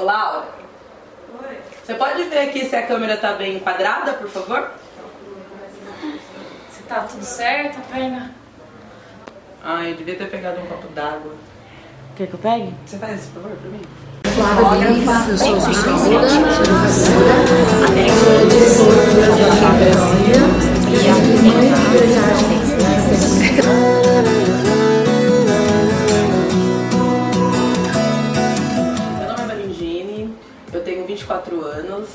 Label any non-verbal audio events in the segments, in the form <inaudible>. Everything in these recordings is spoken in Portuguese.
Olá, Aura. Oi. Você pode ver aqui se a câmera tá bem enquadrada, por favor? Se tá tudo certo, a perna. Ai, eu devia ter pegado um copo d'água. Quer que eu pegue? Você faz esse favor pra mim? Flávia eu sou socióloga, sou professora, sou de e 24 anos,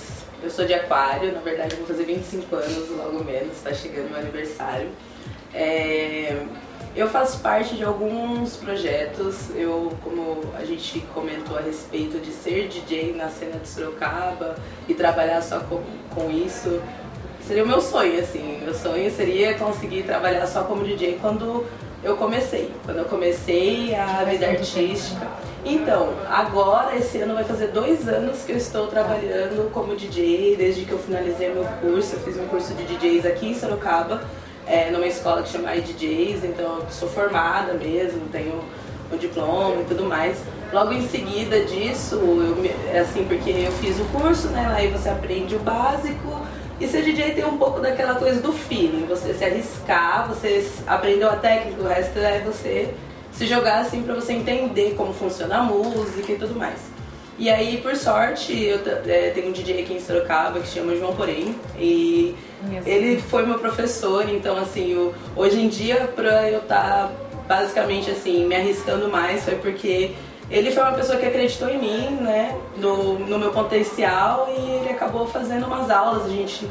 eu sou de aquário, na verdade vou fazer 25 anos logo menos, está chegando meu aniversário. É, eu faço parte de alguns projetos, eu, como a gente comentou a respeito de ser DJ na cena de Sorocaba e trabalhar só com, com isso, seria o meu sonho, assim. Meu sonho seria conseguir trabalhar só como DJ quando eu comecei, quando eu comecei a vida artística. Então, agora, esse ano vai fazer dois anos que eu estou trabalhando como DJ, desde que eu finalizei meu curso. Eu fiz um curso de DJs aqui em Sorocaba é, numa escola que chama DJs, então eu sou formada mesmo, tenho o diploma e tudo mais. Logo em seguida disso, eu, é assim, porque eu fiz o curso, né? Aí você aprende o básico e ser DJ tem um pouco daquela coisa do feeling, você se arriscar, você aprendeu a técnica, o resto é você se jogar assim para você entender como funciona a música e tudo mais. E aí, por sorte, eu é, tenho um DJ aqui em Sorocaba que se chama João Porém. E ele foi meu professor, então assim, eu, hoje em dia, pra eu estar tá, basicamente assim, me arriscando mais, foi porque ele foi uma pessoa que acreditou em mim, né, no, no meu potencial e ele acabou fazendo umas aulas, a gente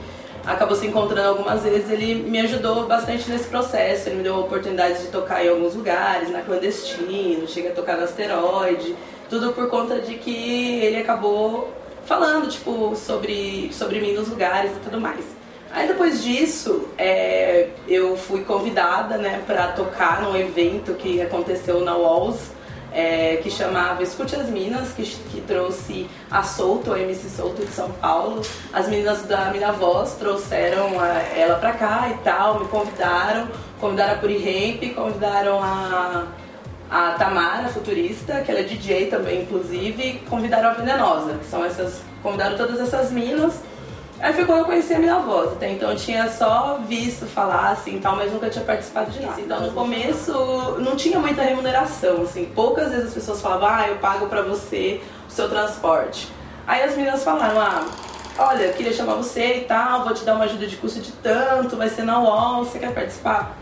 acabou se encontrando algumas vezes, ele me ajudou bastante nesse processo, ele me deu a oportunidade de tocar em alguns lugares, na clandestino, cheguei a tocar no asteroide. Tudo por conta de que ele acabou falando, tipo, sobre, sobre mim nos lugares e tudo mais. Aí depois disso, é, eu fui convidada, né, para tocar num evento que aconteceu na Walls, é, que chamava Escute as Minas, que, que trouxe a Souto, a MC Souto de São Paulo. As meninas da Mina Voz trouxeram a, ela pra cá e tal, me convidaram, convidaram a Puri Ramp, convidaram a a Tamara, futurista, que ela é DJ também, inclusive, convidaram a Venenosa, que são essas. Convidaram todas essas minas. Aí foi quando eu conheci a minha voz. Até então eu tinha só visto falar assim tal, mas nunca tinha participado de nada. Então no começo não tinha muita remuneração, assim. Poucas vezes as pessoas falavam, ah, eu pago pra você o seu transporte. Aí as meninas falaram, ah, olha, queria chamar você e tal, vou te dar uma ajuda de custo de tanto, vai ser na UOL, você quer participar?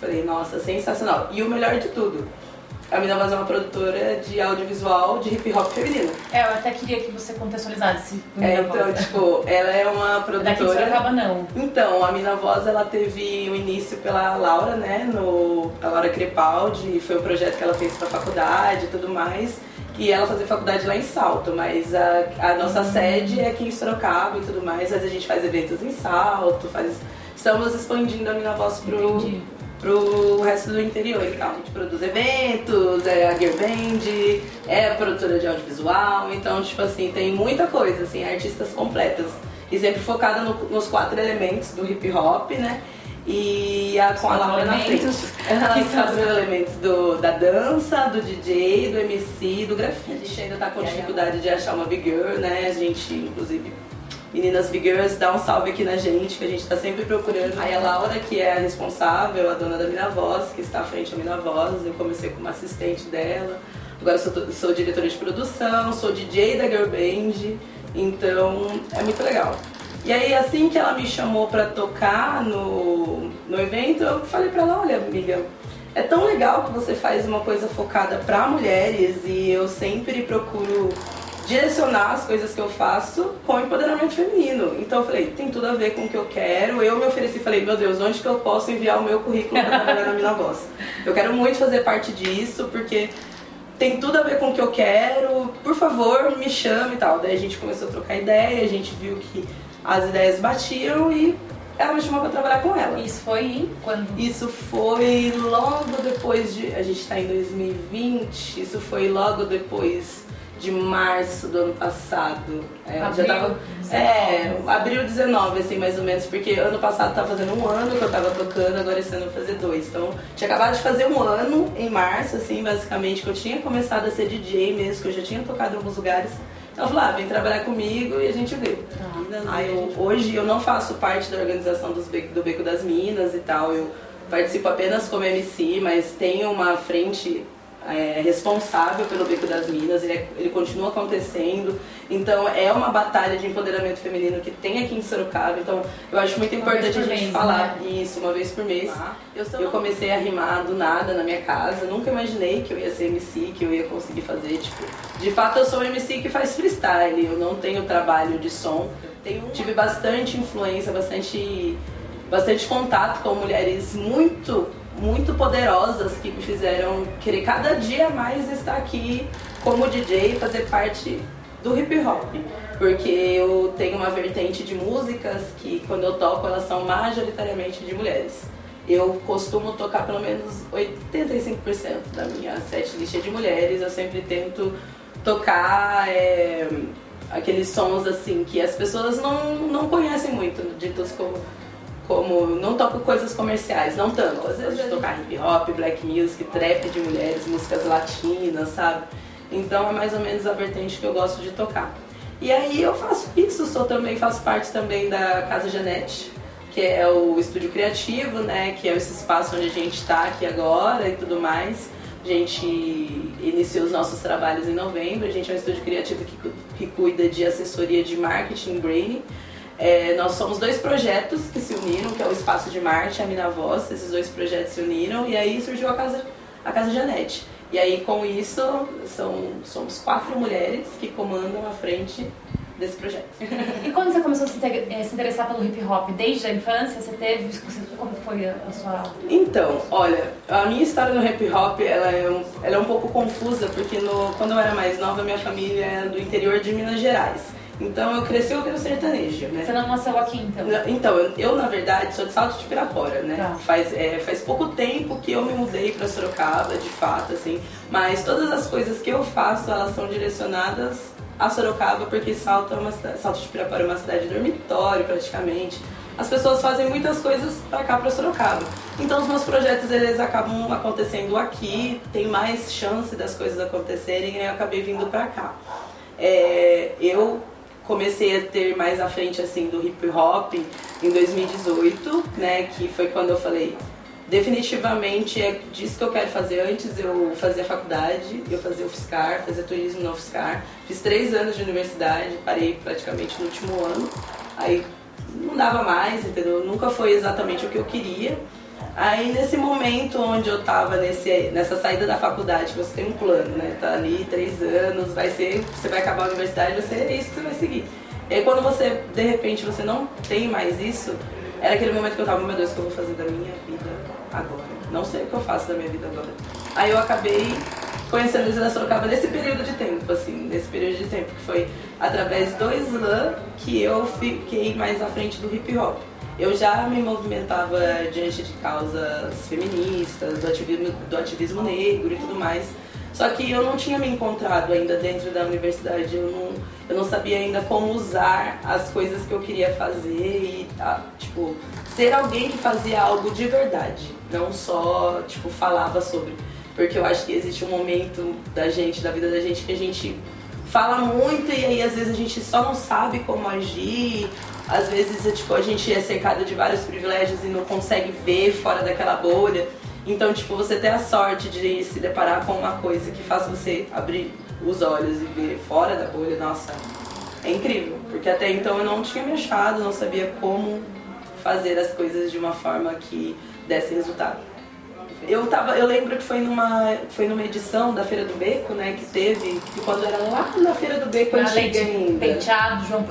Falei, nossa, sensacional. E o melhor de tudo, a Mina Voz é uma produtora de audiovisual de hip hop feminino. É, eu até queria que você contextualizasse. É, então, tipo, ela é uma produtora. Daqui você acaba não. Então, a Mina Voz ela teve o um início pela Laura, né? No a Laura Crepaldi, foi um projeto que ela fez pra faculdade e tudo mais. E ela fazia faculdade lá em Salto, mas a, a nossa uhum. sede é aqui em Sorocaba e tudo mais. Mas a gente faz eventos em Salto, faz. Estamos expandindo a Mina Voz pro, Entendi pro resto do interior e tal. A gente produz eventos, é a Gear Band, é a produtora de audiovisual, então, tipo assim, tem muita coisa, assim, artistas completas. E sempre focada no, nos quatro elementos do hip hop, né? E a, com a Laura na frente. Que são os elementos do, da dança, do DJ, do MC do grafite. A gente ainda tá com dificuldade de achar uma big girl, né? A gente, inclusive, Meninas Big Girls, dá um salve aqui na gente, que a gente está sempre procurando. Aí a Laura, que é a responsável, a dona da Mina Voz, que está à frente da Mina Voz, eu comecei como assistente dela. Agora sou, sou diretora de produção, sou DJ da Girl Band, então é muito legal. E aí assim que ela me chamou para tocar no, no evento, eu falei para ela, olha amiga, é tão legal que você faz uma coisa focada para mulheres e eu sempre procuro direcionar as coisas que eu faço com empoderamento feminino. Então eu falei, tem tudo a ver com o que eu quero. Eu me ofereci e falei, meu Deus, onde que eu posso enviar o meu currículo para trabalhar na minha voz? Eu quero muito fazer parte disso, porque tem tudo a ver com o que eu quero. Por favor, me chame e tal. Daí a gente começou a trocar ideia, a gente viu que as ideias batiam e ela me chamou para trabalhar com ela. Isso foi quando? Isso foi logo depois de. A gente está em 2020, isso foi logo depois de março do ano passado. É, abril, já tava, 19. É, abril 19, assim, mais ou menos, porque ano passado tava fazendo um ano que eu tava tocando, agora esse ano eu vou fazer dois. Então, tinha acabado de fazer um ano em março, assim, basicamente, que eu tinha começado a ser DJ mesmo, que eu já tinha tocado em alguns lugares. Ela falou, ah, vem trabalhar comigo e a gente vê. Aí eu- hoje eu não faço parte da organização dos Beco- do Beco das Minas e tal, eu participo apenas como MC, mas tenho uma frente é, responsável pelo Beco das Minas, ele, é- ele continua acontecendo, então é uma batalha de empoderamento feminino que tem aqui em Sorocaba, então eu acho muito importante a por gente mês, falar né? isso uma vez por mês. Eu, eu comecei a rimar do nada na minha casa, nunca imaginei que eu ia ser MC, que eu ia conseguir fazer, tipo, de fato eu sou um MC que faz freestyle, eu não tenho trabalho de som. Tenho, tive bastante influência, bastante, bastante contato com mulheres muito, muito poderosas que me fizeram querer cada dia mais estar aqui como DJ e fazer parte do hip hop. Porque eu tenho uma vertente de músicas que quando eu toco elas são majoritariamente de mulheres. Eu costumo tocar pelo menos 85% da minha setlist é de mulheres. Eu sempre tento tocar é, aqueles sons assim que as pessoas não, não conhecem muito, ditos como, como. Não toco coisas comerciais, não tanto. Às vezes eu tocar hip hop, black music, trap de mulheres, músicas latinas, sabe? Então é mais ou menos a vertente que eu gosto de tocar. E aí eu faço isso, sou também, faço parte também da Casa Janete, que é o estúdio criativo, né? Que é esse espaço onde a gente está aqui agora e tudo mais. A gente iniciou os nossos trabalhos em novembro. A gente é um estúdio criativo que, que cuida de assessoria de marketing Brainy. É, nós somos dois projetos que se uniram, que é o Espaço de Marte e a Mina Voz. Esses dois projetos se uniram e aí surgiu a Casa, a Casa Janete. E aí com isso são, somos quatro mulheres que comandam a frente desse projeto. E quando você começou a se, eh, interessar pelo hip hop? Desde a infância, você teve. Como foi a sua. Então, olha, a minha história no hip hop ela é um, ela é um pouco confusa porque no, quando eu era mais nova minha família é do interior de Minas Gerais. Então eu cresci ouvindo sertanejo, né? Você não nasceu aqui então? Na- Então, eu, eu, na verdade sou de Salto de Pirapora, né? Tá. Faz, é, faz pouco tempo que eu me mudei pra Sorocaba, de fato, assim. Mas todas as coisas que eu faço, elas são direcionadas a Sorocaba, porque Salto, é uma, Salto de Pirapora é uma cidade dormitório, praticamente. As pessoas fazem muitas coisas pra cá, pra Sorocaba. Então, os meus projetos, eles acabam acontecendo aqui, tem mais chance das coisas acontecerem, e eu acabei vindo pra cá. É, eu comecei a ter mais à frente assim do hip hop em 2018, né, que foi quando eu falei definitivamente é disso que eu quero fazer. Antes eu fazia faculdade, eu fazia UFSCar, fazia turismo no UFSCar, fiz três anos de universidade, parei praticamente no último ano, aí não dava mais, entendeu? Nunca foi exatamente o que eu queria. Aí nesse momento onde eu tava nesse, nessa saída da faculdade, você tem um plano, né? Tá ali três anos, vai ser, você vai acabar a universidade, vai ser isso que você vai seguir. E aí quando você, de repente, você não tem mais isso, era aquele momento que eu tava, meu Deus, o que eu vou fazer da minha vida agora? Não sei o que eu faço da minha vida agora. Aí eu acabei conhecendo a Isla Sorocaba nesse período de tempo, assim, nesse período de tempo, que foi através do slam que eu fiquei mais à frente do hip hop. Eu já me movimentava diante de causas feministas, do ativismo, do ativismo negro e tudo mais. Só que eu não tinha me encontrado ainda dentro da universidade, eu não, eu não sabia ainda como usar as coisas que eu queria fazer e, tá, tipo, ser alguém que fazia algo de verdade, não só, tipo, falava sobre. Porque eu acho que existe um momento da gente, da vida da gente, que a gente fala muito e aí às vezes a gente só não sabe como agir. Às vezes é, tipo, a gente é cercado de vários privilégios e não consegue ver fora daquela bolha. Então, tipo, você ter a sorte de se deparar com uma coisa que faz você abrir os olhos e ver fora da bolha, nossa, é incrível. Porque até então eu não tinha me achado, não sabia como fazer as coisas de uma forma que desse resultado. Eu, tava, eu lembro que foi numa, foi numa edição da Feira do Beco, né, que teve, que quando era lá na Feira do Beco antiga leite ainda. penteado, João.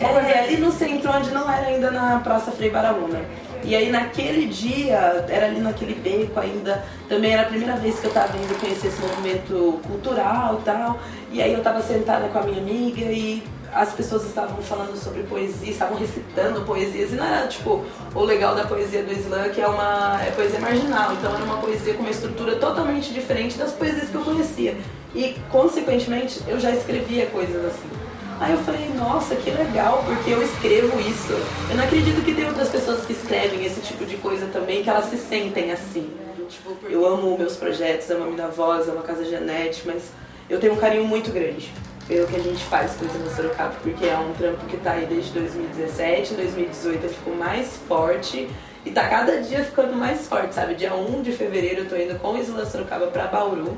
É, é, ali no centro, onde não era ainda na Praça Frei Baraúna. E aí naquele dia, era ali naquele beco ainda, também era a primeira vez que eu tava indo conhecer esse movimento cultural e tal. E aí eu tava sentada com a minha amiga e as pessoas estavam falando sobre poesia, estavam recitando poesias. E não era tipo o legal da poesia do slam, que é uma é poesia marginal. Então era uma poesia com uma estrutura totalmente diferente das poesias que eu conhecia. E consequentemente eu já escrevia coisas assim. Aí eu falei, nossa, que legal, porque eu escrevo isso. Eu não acredito que tem outras pessoas que escrevem esse tipo de coisa também, que elas se sentem assim. Tipo, eu amo meus projetos, amo a minha voz, amo a Casa Janete, mas eu tenho um carinho muito grande pelo que a gente faz com o Sorocaba, porque é um trampo que tá aí desde 2017, em 2018 ele ficou mais forte e tá cada dia ficando mais forte, sabe? Dia 1 de fevereiro eu tô indo com o Isla Sorocaba pra Bauru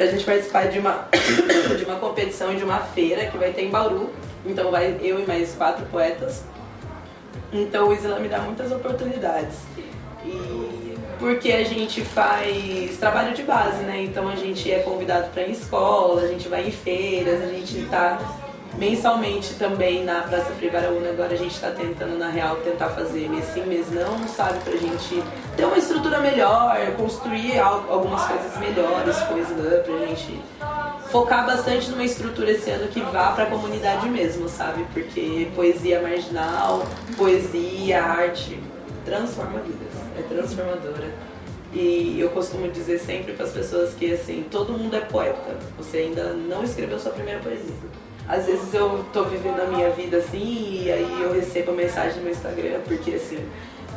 pra gente participar de uma, <coughs> de uma competição de uma feira que vai ter em Bauru. Então vai eu e mais quatro poetas. Então o Isla me dá muitas oportunidades. E porque a gente faz trabalho de base, né? Então a gente é convidado para ir em escola, a gente vai em feiras, a gente tá mensalmente também na Praça Frei. Agora a gente está tentando, na real, tentar fazer mês sim, mês não, sabe? Pra gente ter uma estrutura melhor, construir algumas coisas melhores, coisas né? pra gente focar bastante numa estrutura esse ano que vá pra comunidade mesmo, sabe? Porque poesia marginal, poesia, arte, transforma vidas, é transformadora. E eu costumo dizer sempre para as pessoas que assim, todo mundo é poeta. Você ainda não escreveu sua primeira poesia. Às vezes eu tô vivendo a minha vida assim e aí eu recebo mensagem no Instagram, porque assim,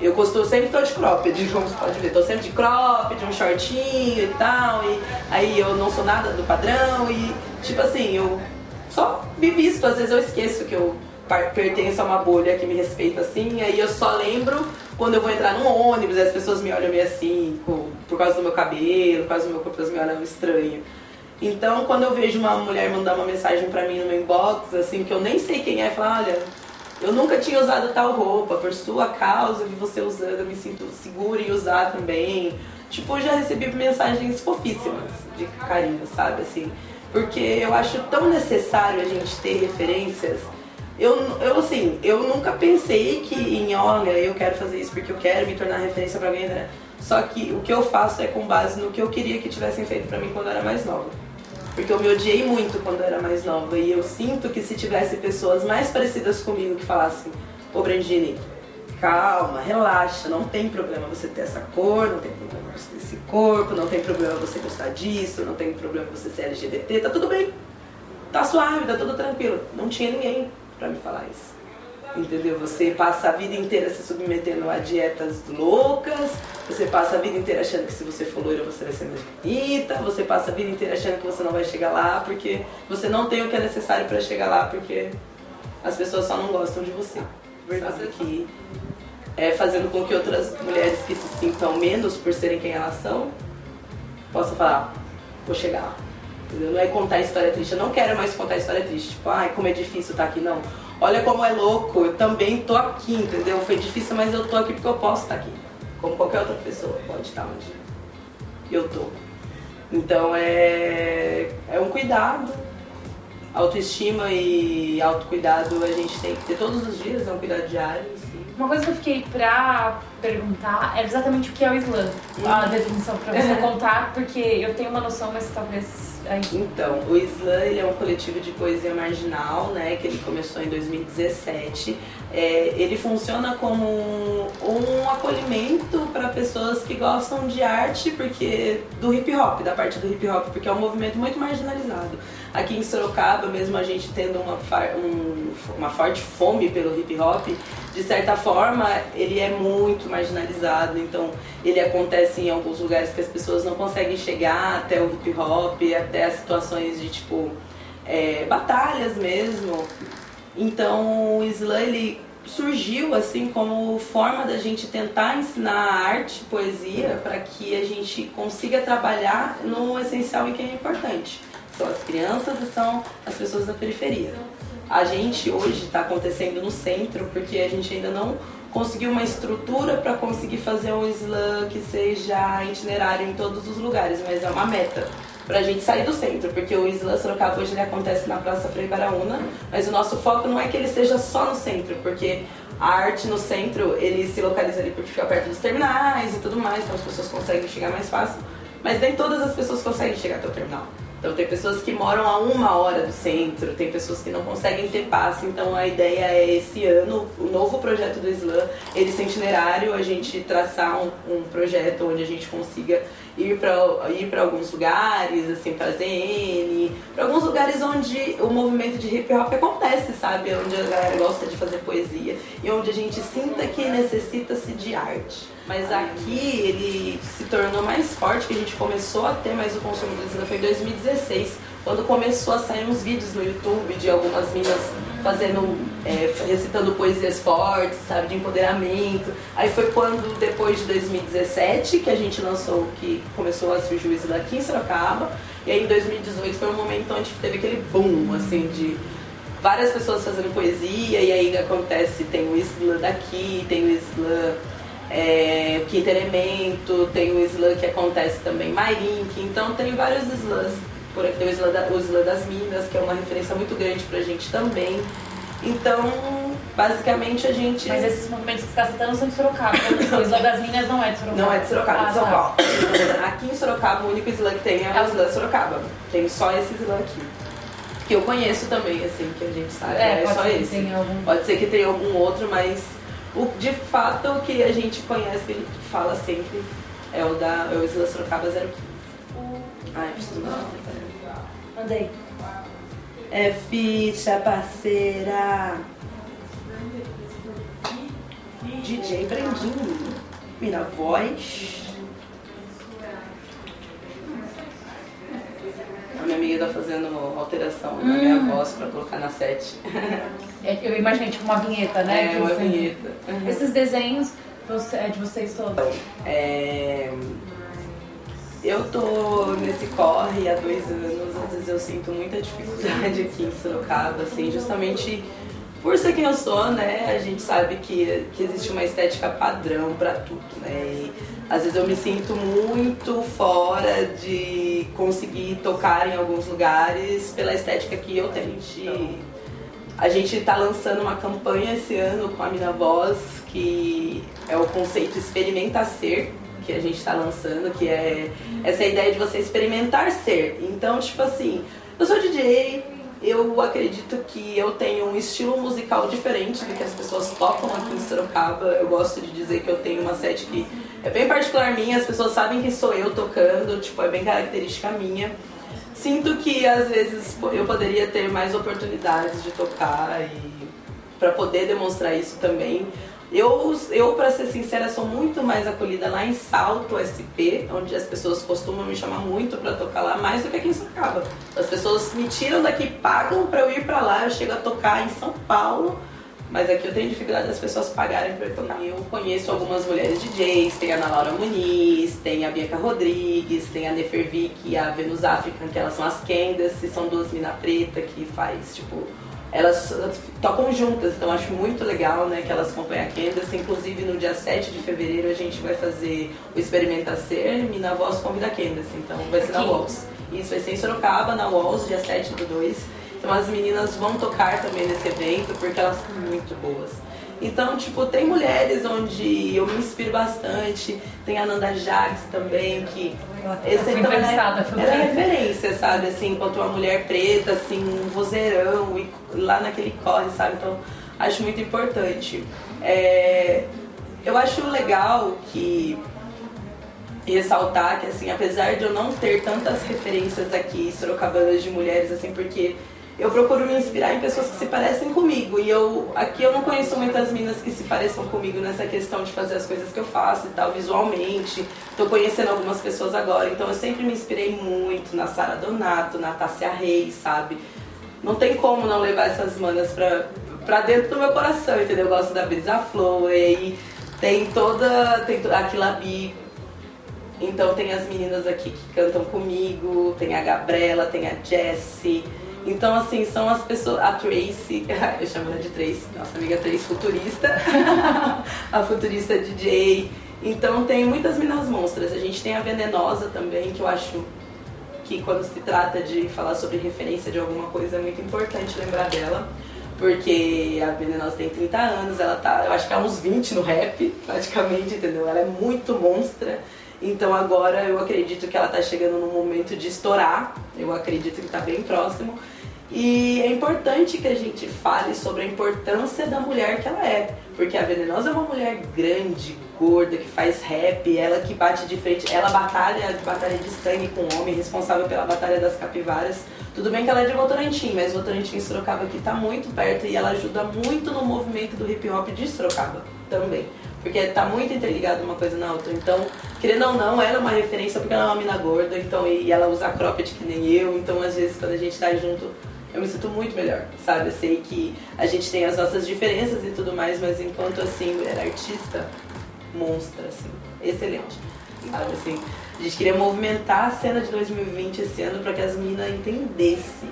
eu costumo sempre tô de cropped, <laughs> como você pode ver, tô sempre de cropped, um shortinho e tal, e aí eu não sou nada do padrão e tipo assim, eu só me visto, às vezes eu esqueço que eu pertenço a uma bolha que me respeita assim, aí eu só lembro quando eu vou entrar num ônibus as pessoas me olham meio assim, por causa do meu cabelo, por causa do meu corpo, elas me olham estranho. Então, quando eu vejo uma mulher mandar uma mensagem pra mim no meu inbox, assim, que eu nem sei quem é, fala, olha, eu nunca tinha usado tal roupa, por sua causa vi você usando, eu me sinto segura em usar também. Tipo, eu já recebi mensagens fofíssimas de carinho, sabe, assim. Porque eu acho tão necessário a gente ter referências. Eu, eu assim, eu nunca pensei que em, olha, eu quero fazer isso porque eu quero me tornar referência para alguém, né? Só que o que eu faço é com base no que eu queria que tivessem feito para mim quando eu era mais nova. Porque eu me odiei muito quando eu era mais nova e eu sinto que se tivesse pessoas mais parecidas comigo que falassem, ô Brandini, calma, relaxa, não tem problema você ter essa cor, não tem problema você ter esse corpo, não tem problema você gostar disso, não tem problema você ser LGBT, tá tudo bem, tá suave, tá tudo tranquilo. Não tinha ninguém para me falar isso entendeu? Você passa a vida inteira se submetendo a dietas loucas, você passa a vida inteira achando que se você for loira você vai ser mais bonita, você passa a vida inteira achando que você não vai chegar lá porque você não tem o que é necessário para chegar lá porque as pessoas só não gostam de você. Verdade que é fazendo com que outras mulheres que se sintam menos por serem quem elas são possam falar, vou chegar lá. Entendeu? Não é contar história triste. Eu não quero mais contar história triste. Tipo, ai, como é difícil estar aqui. Não olha como é louco, eu também tô aqui, entendeu? Foi difícil, mas eu tô aqui porque eu posso estar aqui. Como qualquer outra pessoa pode estar onde eu tô. Então é, é um cuidado. Autoestima e autocuidado a gente tem que ter todos os dias, é um cuidado diário. Assim. Uma coisa que eu fiquei pra perguntar era exatamente o que é o slam. Uhum. A definição pra você <laughs> contar, porque eu tenho uma noção, mas talvez então, o Slam ele é um coletivo de poesia marginal, né, que ele começou em 2017. É, ele funciona como um, um acolhimento para pessoas que gostam de arte, porque do hip hop, da parte do hip hop, porque é um movimento muito marginalizado. Aqui em Sorocaba, mesmo a gente tendo uma, um, uma forte fome pelo hip hop, de certa forma ele é muito marginalizado, então ele acontece em alguns lugares que as pessoas não conseguem chegar até o hip hop, até situações de tipo é, batalhas mesmo. Então o slam ele surgiu assim como forma da gente tentar ensinar arte, poesia, para que a gente consiga trabalhar no essencial e que é importante. São as crianças e são as pessoas da periferia. A gente hoje está acontecendo no centro porque a gente ainda não conseguiu uma estrutura para conseguir fazer um slam que seja itinerário em todos os lugares, mas é uma meta para a gente sair do centro, porque o Isla Sorocaba hoje ele acontece na Praça Frei Baraúna, mas o nosso foco não é que ele seja só no centro, porque a arte no centro ele se localiza ali porque fica perto dos terminais e tudo mais, então as pessoas conseguem chegar mais fácil, mas nem todas as pessoas conseguem chegar até o terminal. Então tem pessoas que moram a uma hora do centro, tem pessoas que não conseguem ter passe, então a ideia é esse ano, o novo projeto do Slam, ele centenário, a gente traçar um, um projeto onde a gente consiga ir para ir para alguns lugares, assim, para ZN, para alguns lugares onde o movimento de hip hop acontece, sabe? Onde a galera gosta de fazer poesia e onde a gente sinta que necessita-se de arte. Mas aqui ele se tornou mais forte, que a gente começou a ter mais o consumo do foi em 2016, quando começou a sair uns vídeos no YouTube de algumas minas fazendo, é, recitando poesias fortes, sabe, de empoderamento. Aí foi quando, depois de 2017, que a gente lançou, que começou a surgir o Isla aqui em Sorocaba. E aí em 2018 foi um momento onde teve aquele boom, assim, de várias pessoas fazendo poesia, e aí acontece, tem o Isla daqui, tem o Isla é, Quinto Elemento, tem o Isla que acontece também Mairink, então tem vários slams por aqui tem o Isla, da, o Isla das Minas, que é uma referência muito grande pra gente também. Então, basicamente a gente. Mas esses movimentos que você está citando são de Sorocaba. Né? <coughs> O Isla das Minas não é de Sorocaba. Não é de Sorocaba, é ah, de São tá. Paulo. Aqui em Sorocaba, o único Isla que tem é o Isla Sorocaba. Tem só esse Isla aqui. Que eu conheço também, assim, que a gente sabe. É, É, pode só esse. algum- Pode ser que tenha algum outro, mas o, de fato o que a gente conhece, que ele fala sempre, é o da é o Isla Sorocaba 015. Ai, preciso não. Mandei. É ficha, parceira. DJ Brandinho. Minha voz. A minha amiga tá fazendo alteração na minha voz pra colocar na set. É, Eu imaginei tipo uma vinheta, né? É, que uma você- vinheta. Uhum. Esses desenhos é de vocês todos. É, Eu tô nesse corre há dois anos, às vezes eu sinto muita dificuldade aqui em Sorocaba, assim, justamente por ser quem eu sou, né? A gente sabe que, que existe uma estética padrão pra tudo, né? E às vezes eu me sinto muito fora de conseguir tocar em alguns lugares pela estética que eu tenho. A gente está lançando uma campanha esse ano com a Mina Voz, que é o conceito Experimenta Ser, que a gente está lançando, que é essa ideia de você experimentar ser. Então, tipo assim, eu sou DJ, eu acredito que eu tenho um estilo musical diferente do que as pessoas tocam aqui em Sorocaba. Eu gosto de dizer que eu tenho uma set que é bem particular minha, as pessoas sabem que sou eu tocando, tipo, é bem característica minha. Sinto que às vezes eu poderia ter mais oportunidades de tocar e para poder demonstrar isso também. Eu, eu para ser sincera, sou muito mais acolhida lá em Salto SP, onde as pessoas costumam me chamar muito para tocar lá, mais do que aqui em Sorocaba. As pessoas me tiram daqui, pagam para eu ir para lá, eu chego a tocar em São Paulo, mas aqui eu tenho dificuldade das pessoas pagarem para eu tocar. Eu conheço algumas mulheres DJs, tem a Ana Laura Muniz, tem a Bianca Rodrigues, tem a Nefervic e a Venus African, que elas são as Candace, são duas mina preta que faz, tipo, elas tocam juntas, então acho muito legal né, que elas acompanham a Candace. Inclusive no dia 7 de fevereiro a gente vai fazer o Experimenta Ser, Mina Voz convida a Candace, então vai ser na. Walls. Isso vai ser em Sorocaba, na Walls, dia 7 do 2. Então as meninas vão tocar também nesse evento porque elas são muito boas. Então, tipo, tem mulheres onde eu me inspiro bastante. Tem a Nanda Jax também, que esse então, é, por ela é referência, sabe? Assim, enquanto uma mulher preta, assim, um vozeirão e lá naquele corre, sabe? Então, acho muito importante. É, eu acho legal que ressaltar que, assim, apesar de eu não ter tantas referências aqui sorocabanas de mulheres, assim, porque eu procuro me inspirar em pessoas que se parecem comigo. E eu aqui eu não conheço muitas minas que se pareçam comigo nessa questão de fazer as coisas que eu faço e tal, visualmente. Tô conhecendo algumas pessoas agora, então eu sempre me inspirei muito na Sara Donato, na Tássia Reis, sabe? Não tem como não levar essas manas pra, pra dentro do meu coração, entendeu? Eu gosto da Brisa Flow, e tem toda. Tem to- a Kilabi, então tem as meninas aqui que cantam comigo, tem a Gabriela, tem a Jessie. Então, assim, são as pessoas. A Tracy, <laughs> eu chamo ela de Tracy, nossa amiga Tracy futurista. <laughs> a futurista DJ. Então tem muitas meninas monstras. A gente tem a Venenosa também, que eu acho que quando se trata de falar sobre referência de alguma coisa é muito importante lembrar dela. Porque a Venenosa tem 30 anos, ela tá, eu acho que há uns 20 no rap, praticamente, entendeu? Ela é muito monstra. Então agora eu acredito que ela tá chegando num momento de estourar. Eu acredito que tá bem próximo. E é importante que a gente fale sobre a importância da mulher que ela é. Porque a Venenosa é uma mulher grande, gorda, que faz rap, ela que bate de frente, ela batalha, batalha de sangue com o homem, responsável pela Batalha das Capivaras. Tudo bem que ela é de Votorantim, mas Votorantim em Sorocaba aqui tá muito perto e ela ajuda muito no movimento do hip hop de Sorocaba também. Porque tá muito interligado uma coisa na outra. Então, querendo ou não, ela é uma referência porque ela é uma mina gorda, então, e ela usa cropped que nem eu, então às vezes quando a gente tá junto, eu me sinto muito melhor, sabe? Eu sei que a gente tem as nossas diferenças e tudo mais, mas enquanto assim, mulher artista, monstra, assim, excelente. Sabe assim? A gente queria movimentar a cena de 2020 esse ano para que as minas entendessem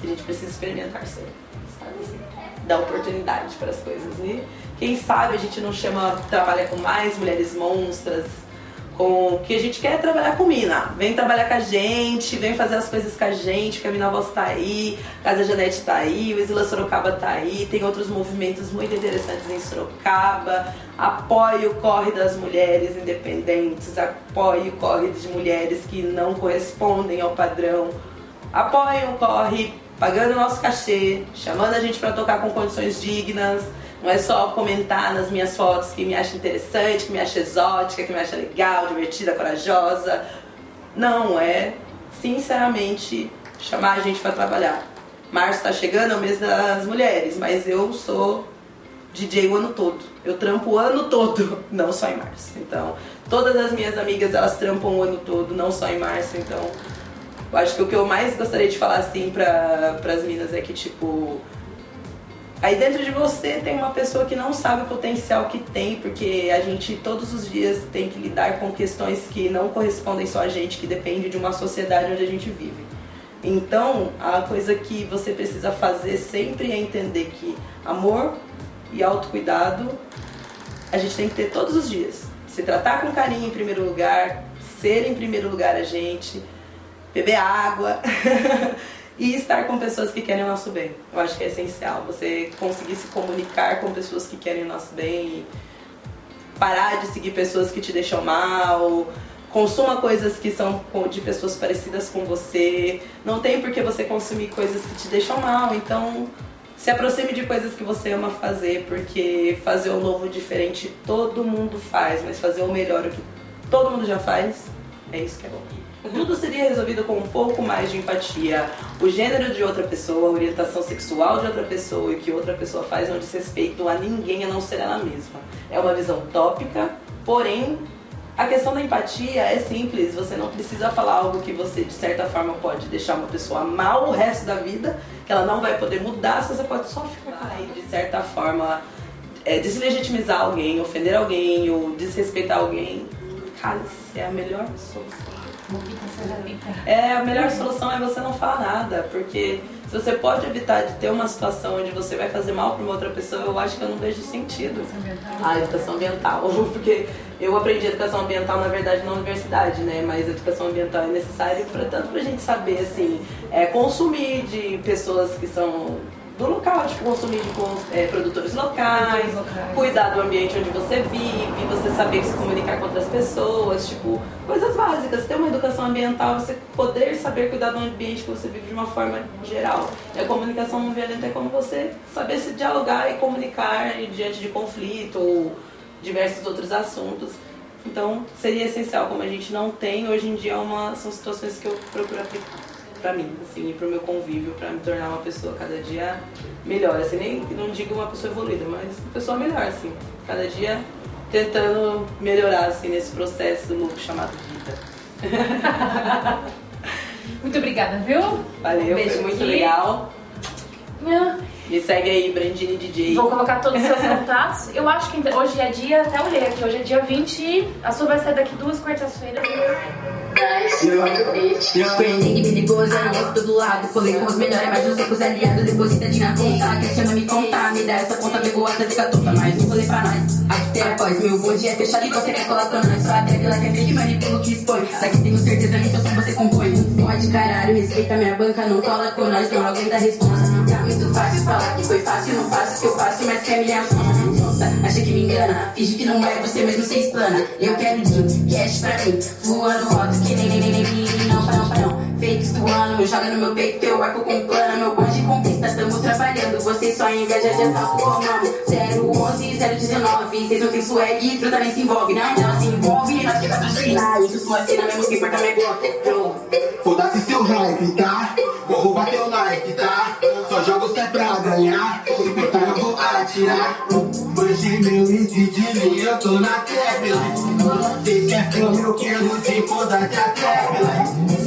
que a gente precisa experimentar sempre, sabe assim? Dar oportunidade para as coisas. E quem sabe a gente não chama, trabalha com mais mulheres monstras, com que a gente quer trabalhar com mina. Vem trabalhar com a gente, vem fazer as coisas com a gente, porque a Mina Voz tá aí, Casa Janete tá aí, o Isla Sorocaba tá aí, tem outros movimentos muito interessantes em Sorocaba. Apoie o corre das mulheres independentes, apoie o corre de mulheres que não correspondem ao padrão. Apoie o corre pagando nosso cachê, chamando a gente para tocar com condições dignas. Não é só comentar nas minhas fotos que me acha interessante, que me acha exótica, que me acha legal, divertida, corajosa. Não, é sinceramente chamar a gente para trabalhar. Março está chegando, é o mês das mulheres, mas eu sou DJ o ano todo. Eu trampo o ano todo, <laughs> não só em março. Então, todas as minhas amigas, elas trampam o ano todo, não só em março. Então, eu acho que o que eu mais gostaria de falar assim para as minas é que, tipo, Aí dentro de você tem uma pessoa que não sabe o potencial que tem, porque a gente todos os dias tem que lidar com questões que não correspondem só a gente, que depende de uma sociedade onde a gente vive. Então, a coisa que você precisa fazer sempre é entender que amor e autocuidado a gente tem que ter todos os dias. Se tratar com carinho em primeiro lugar, ser em primeiro lugar a gente, beber água. <laughs> e estar com pessoas que querem o nosso bem. Eu acho que é essencial você conseguir se comunicar com pessoas que querem o nosso bem parar de seguir pessoas que te deixam mal. Consuma coisas que são de pessoas parecidas com você. Não tem por que você consumir coisas que te deixam mal. Então, se aproxime de coisas que você ama fazer, porque fazer o novo diferente todo mundo faz, mas fazer o melhor o que todo mundo já faz, é isso que é bom. Tudo seria resolvido com um pouco mais de empatia. O gênero de outra pessoa, a orientação sexual de outra pessoa e que outra pessoa faz não diz respeito a ninguém a não ser ela mesma. É uma visão tópica, porém a questão da empatia é simples, você não precisa falar algo que você de certa forma pode deixar uma pessoa mal o resto da vida, que ela não vai poder mudar, você pode só ficar aí de certa forma é, deslegitimizar alguém, ofender alguém ou desrespeitar alguém. Isso é a melhor solução. É, a melhor solução é você não falar nada, porque se você pode evitar de ter uma situação onde você vai fazer mal para uma outra pessoa, eu acho que eu não vejo sentido. A educação ambiental, <laughs> porque eu aprendi educação ambiental na verdade na universidade, né? Mas educação ambiental é necessária para tanto para a gente saber assim, é, consumir de pessoas que são do local, tipo, consumir de é, produtores locais, locais, cuidar do ambiente onde você vive, você saber se comunicar com outras pessoas, tipo, coisas básicas. Ter uma educação ambiental, você poder saber cuidar do ambiente que você vive de uma forma geral. E a comunicação não violenta é como você saber se dialogar e comunicar diante de conflito ou diversos outros assuntos. Então, seria essencial, como a gente não tem, hoje em dia é uma, são situações que eu procuro aplicar para mim, assim, e pro meu convívio, para me tornar uma pessoa cada dia melhor. Assim, nem não digo uma pessoa evoluída, mas uma pessoa melhor, assim, cada dia tentando melhorar assim nesse processo louco chamado vida. <laughs> muito obrigada, viu? Valeu, um foi muito aqui. legal. Yeah. Me segue aí, Brandini DJ. Vou colocar todos os seus contatos. Eu acho que hoje é dia, até olhei aqui, hoje é dia 20. A sua vai sair daqui duas quartas-feiras. Branding perigoso, aliás todo lado. Colei com os melhores, mas os secos aliados. Deposita na conta. Quer chama me contar, me dá essa conta, pegou a fica tonta. Mais um rolê pra nós. Tem após, meu bonde é fechado e você quer colar pra nós. Só até pela que é fake, manipulo que expõe. Daqui tenho certeza, nem só você compõe. Pode caralho, respeita minha banca, não cola com nós, não alguém da responsa. Tá muito fácil falar que foi fácil, não faço o que eu faço, mas quer me sonsa. Acha que me engana, finge que não é você mesmo, se explana. Eu quero din, cash pra mim, voando alto que nem nem nem nem não, não, não. Fakes do ano, joga no meu peito, teu arco com plana, meu bonde conquista, tamo trabalhando. Vocês só inveja, já tá formando. 011, 019, vocês não tem swag, tu também se envolve. Não, não se envolve, nós que patrocinar. Isso sua cena mesmo que importa minha gota. Foda-se seu hype, tá? Vou roubar teu Nike, tá? Só jogo se é pra ganhar. Se importar, eu vou atirar. Banjiri meu speed, eu tô na tecla. Vocês querem fama, eu quero de foda-se a tecla.